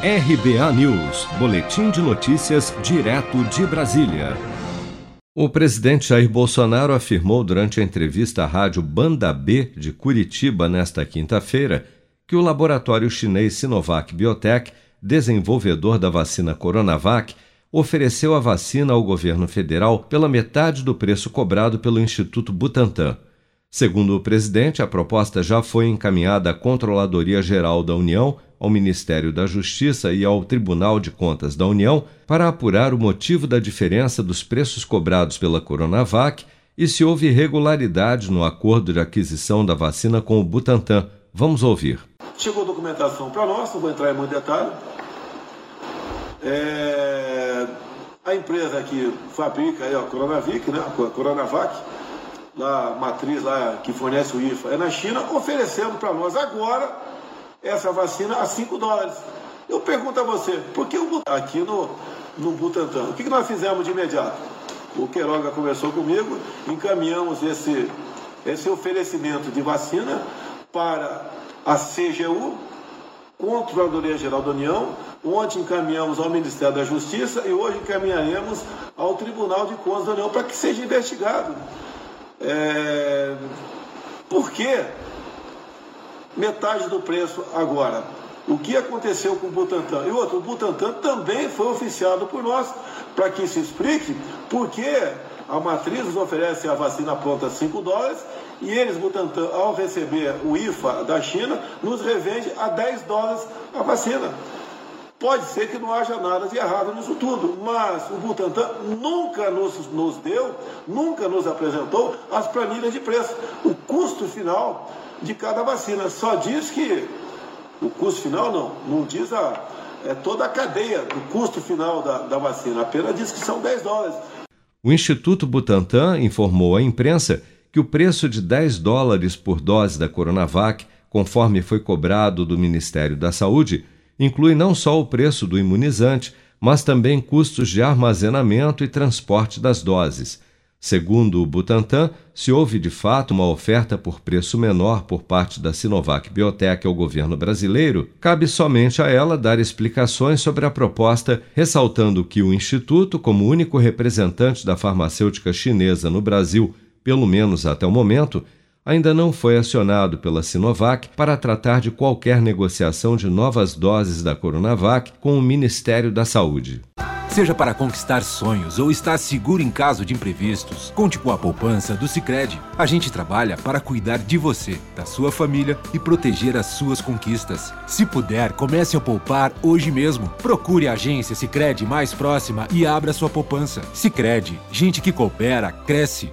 RBA News, Boletim de Notícias, direto de Brasília. O presidente Jair Bolsonaro afirmou durante a entrevista à rádio Banda B de Curitiba nesta quinta-feira que o laboratório chinês Sinovac Biotech, desenvolvedor da vacina Coronavac, ofereceu a vacina ao governo federal pela metade do preço cobrado pelo Instituto Butantan. Segundo o presidente, a proposta já foi encaminhada à Controladoria Geral da União, ao Ministério da Justiça e ao Tribunal de Contas da União para apurar o motivo da diferença dos preços cobrados pela Coronavac e se houve irregularidade no acordo de aquisição da vacina com o Butantan. Vamos ouvir. Chegou documentação para nós, não vou entrar em muito detalhe. É... A empresa que fabrica a Coronavac, né? a Coronavac, lá, matriz lá que fornece o IFA, é na China, oferecendo para nós agora essa vacina a 5 dólares. Eu pergunto a você, por que o aqui no, no Butantan? O que, que nós fizemos de imediato? O Queiroga conversou comigo, encaminhamos esse, esse oferecimento de vacina para a CGU, Controladoria Geral da União, onde encaminhamos ao Ministério da Justiça e hoje encaminharemos ao Tribunal de Contas da União para que seja investigado. É... Por que metade do preço agora? O que aconteceu com o Butantan? E outro, o Butantan também foi oficiado por nós, para que se explique por que a matriz nos oferece a vacina pronta a 5 dólares e eles, Butantan, ao receber o IFA da China, nos revende a 10 dólares a vacina. Pode ser que não haja nada de errado nisso tudo, mas o Butantan nunca nos, nos deu, nunca nos apresentou as planilhas de preço, o custo final de cada vacina. Só diz que o custo final não, não diz a, é toda a cadeia do custo final da, da vacina, apenas diz que são 10 dólares. O Instituto Butantan informou à imprensa que o preço de 10 dólares por dose da Coronavac, conforme foi cobrado do Ministério da Saúde, inclui não só o preço do imunizante, mas também custos de armazenamento e transporte das doses. Segundo o Butantan, se houve de fato uma oferta por preço menor por parte da Sinovac Biotech ao governo brasileiro, cabe somente a ela dar explicações sobre a proposta, ressaltando que o Instituto, como único representante da farmacêutica chinesa no Brasil, pelo menos até o momento, ainda não foi acionado pela Sinovac para tratar de qualquer negociação de novas doses da Coronavac com o Ministério da Saúde. Seja para conquistar sonhos ou estar seguro em caso de imprevistos, conte com a poupança do Sicredi. A gente trabalha para cuidar de você, da sua família e proteger as suas conquistas. Se puder, comece a poupar hoje mesmo. Procure a agência Sicredi mais próxima e abra sua poupança. Sicredi, gente que coopera cresce